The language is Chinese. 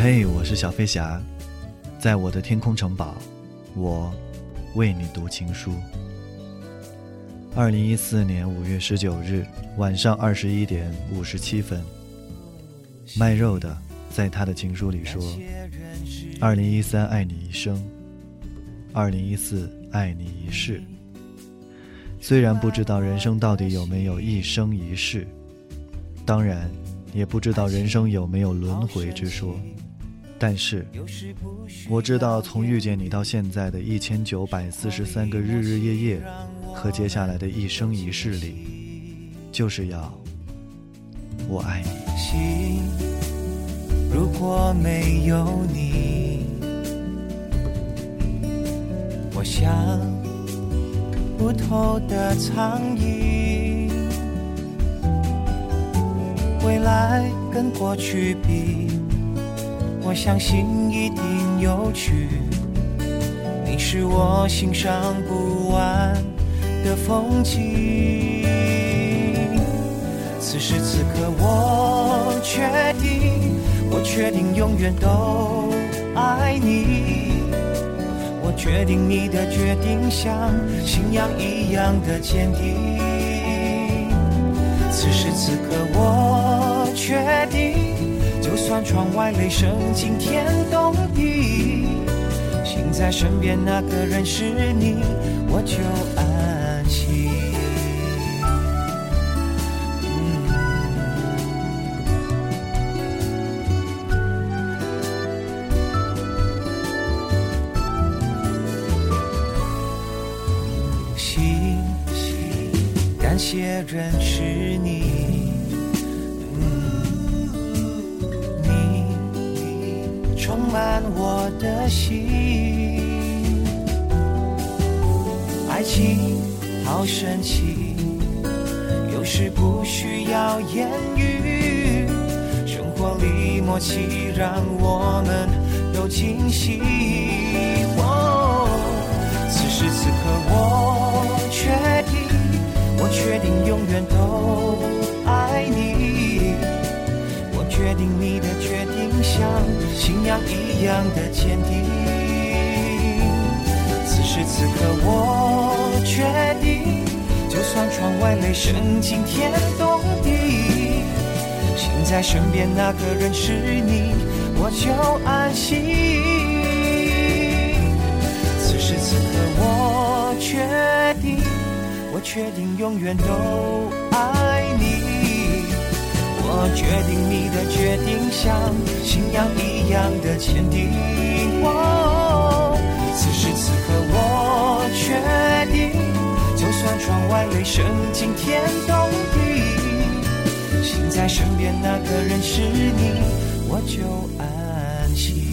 嘿，我是小飞侠，在我的天空城堡，我为你读情书。二零一四年五月十九日晚上二十一点五十七分，卖肉的在他的情书里说：“二零一三爱你一生，二零一四爱你一世。虽然不知道人生到底有没有一生一世，当然也不知道人生有没有轮回之说。”但是，我知道从遇见你到现在的一千九百四十三个日日夜夜，和接下来的一生一世里，就是要我爱你。心如果没有你，我像不透的苍蝇，未来跟过去比。我相信一定有趣，你是我欣赏不完的风景。此时此刻，我确定，我确定永远都爱你。我决定你的决定像信仰一样的坚定。此时此刻，我。窗外雷声惊天动地，心在身边那个人是你，我就安心。心，感谢认识你。充满我的心，爱情好神奇，有时不需要言语，生活里默契让我们都惊喜。此时此刻，我确定，我确定永远都爱你，我确定你的像。信仰一样的坚定。此时此刻，我决定，就算窗外雷声惊天动地，心在身边那个人是你，我就安心。此时此刻，我决定，我决定永远都爱。决定，你的决定像信仰一样的坚定。此时此刻，我确定，就算窗外雷声惊天动地，心在身边那个人是你，我就安心。